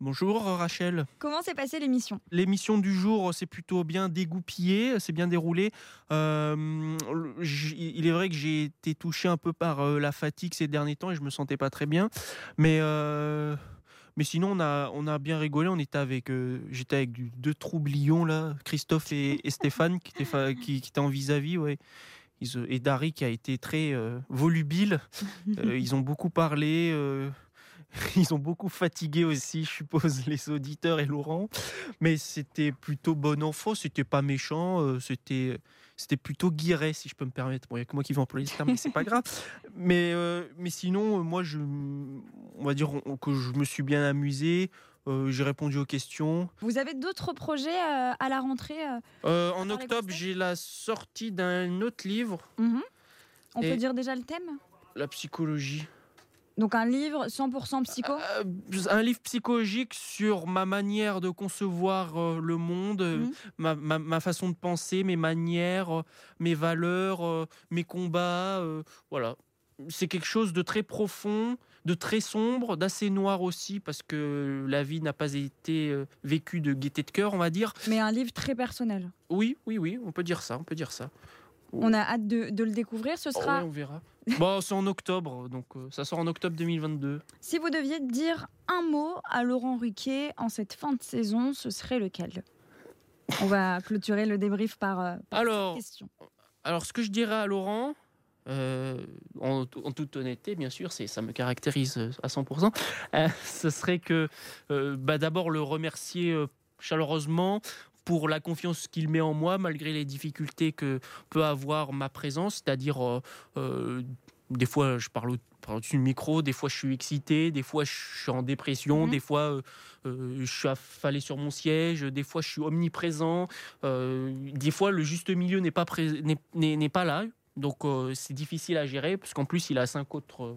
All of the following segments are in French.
Bonjour Rachel. Comment s'est passée l'émission? L'émission du jour s'est plutôt bien dégoupillée, c'est bien déroulé. Euh, il est vrai que j'ai été touché un peu par euh, la fatigue ces derniers temps et je me sentais pas très bien. Mais, euh, mais sinon, on a, on a bien rigolé. On était avec, euh, j'étais avec du- deux troublions là, Christophe et, et Stéphane qui étaient, fa- qui, qui étaient en vis-à-vis. Ouais. Et Dari qui a été très euh, volubile. Euh, ils ont beaucoup parlé. euh, ils ont beaucoup fatigué aussi, je suppose, les auditeurs et Laurent. Mais c'était plutôt bon enfant, c'était pas méchant, euh, c'était c'était plutôt guiré, si je peux me permettre. Bon, il n'y a que moi qui vais employer ce terme, mais c'est pas grave. Mais, euh, mais sinon, euh, moi, je, on va dire que je me suis bien amusé. euh, j'ai répondu aux questions. Vous avez d'autres projets euh, à la rentrée euh Euh, en octobre, j'ai la sortie d'un autre livre, Mhm. On peut dire déjà le thème? La psychologie. Donc un livre 100% psycho? Euh, un livre psychologique sur ma manière de concevoir euh, le monde, euh, Mhm. ma, ma- ma façon de penser, mes manières, mes valeurs, mes combats. euh, voilà. C'est quelque chose de très profond, de très sombre, d'assez noir aussi, parce que la vie n'a pas été vécue de gaieté de cœur, on va dire. mais un livre très personnel. Oui, oui, oui, on peut dire ça, on peut dire ça. On a hâte de, de le découvrir. Ce Oh, sera, ouais, on verra. bon, c'est en octobre, donc euh, ça sort en octobre 2022. si vous deviez dire un mot à Laurent Ruquier en cette fin de saison, ce serait lequel? On va clôturer le débrief par, euh, par Alors, cette question. Alors, ce que je dirais à Laurent, euh, en, en toute honnêteté, bien sûr, c'est ça me caractérise euh, à 100%, euh, ce serait que euh, bah, d'abord le remercier chaleureusement pour la confiance qu'il met en moi, malgré les difficultés que peut avoir ma présence, c'est-à-dire euh, euh, des fois je parle au- par au-dessus du micro, des fois je suis excité, des fois je suis en dépression, Mhm. des fois euh, je suis affalé sur mon siège, des fois je suis omniprésent, des fois le juste milieu n'est pas, n'est- pas là, donc euh, c'est difficile à gérer, parce qu'en plus il a cinq autres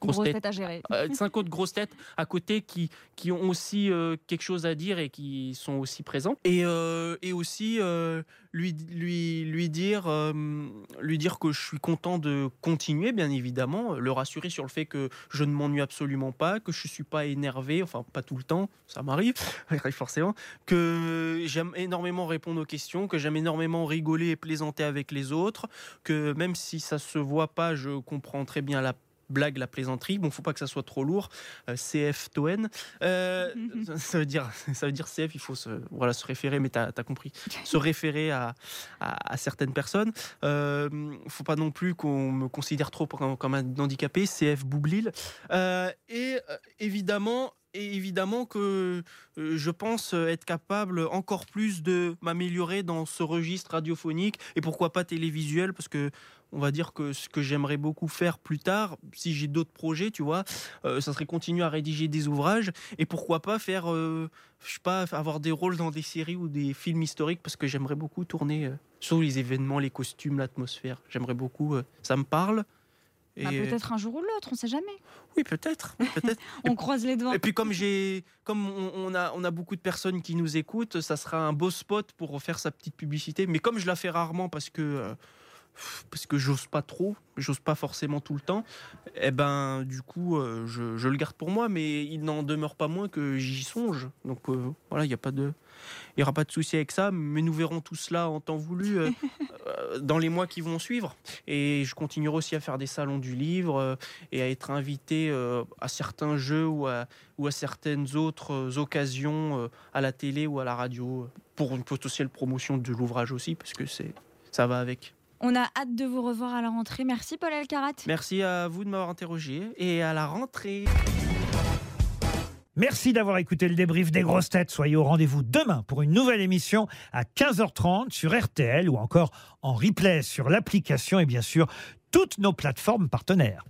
grosses Grosse têtes tête à gérer. euh, cinq autres grosses têtes à côté qui, qui ont aussi euh, quelque chose à dire et qui sont aussi présents. Et, euh, et aussi euh, lui, lui, lui, dire, lui dire que je suis content de continuer, bien évidemment, le rassurer sur le fait que je ne m'ennuie absolument pas, que je ne suis pas énervé, enfin pas tout le temps, ça m'arrive, forcément, que j'aime énormément répondre aux questions, que j'aime énormément rigoler et plaisanter avec les autres, que même si ça se voit pas, je comprends très bien la blague, la plaisanterie. Bon, faut pas que ça soit trop lourd. Euh, CF Toen. Euh, ça- veut dire, ça veut dire CF. Il faut se, voilà, se référer, mais t'as as compris. Se référer à, à, à certaines personnes. Euh, faut pas non plus qu'on me considère trop comme, comme un handicapé. CF Boublil. Euh, et évidemment. Et évidemment que euh, je pense être capable encore plus de m'améliorer dans ce registre radiophonique et pourquoi pas télévisuel parce que on va dire que ce que j'aimerais beaucoup faire plus tard, si j'ai d'autres projets, tu vois, euh, ça serait continuer à rédiger des ouvrages et pourquoi pas faire, euh, je sais pas, avoir des rôles dans des séries ou des films historiques parce que j'aimerais beaucoup tourner euh, sur les événements, les costumes, l'atmosphère. J'aimerais beaucoup, euh, ça me parle. Bah, Peut-être un jour ou l'autre, on sait jamais. oui, peut-être, oui. On croise les doigts. Et puis comme j'ai, comme on, a, on a beaucoup de personnes qui nous écoutent, ça sera un beau spot pour faire sa petite publicité. Mais comme je la fais rarement parce que euh, parce que j'ose pas trop, j'ose pas forcément tout le temps, eh ben du coup euh, je, je le garde pour moi, mais il n'en demeure pas moins que j'y songe. Donc euh, voilà, il y a pas de, il y aura pas de souci avec ça. Mais nous verrons tout cela en temps voulu euh, dans les mois qui vont suivre. Et je continuerai aussi à faire des salons du livre et à être invité à certains jeux ou à, ou à certaines autres occasions à la télé ou à la radio pour une potentielle promotion de l'ouvrage aussi, parce que c'est ça va avec. On a hâte de vous revoir à la rentrée. Merci Paul Elkarat. Merci à vous de m'avoir interrogé et à la rentrée. Merci d'avoir écouté le débrief des grosses têtes. Soyez au rendez-vous demain pour une nouvelle émission à 15h30 sur RTL ou encore en replay sur l'application et bien sûr toutes nos plateformes partenaires.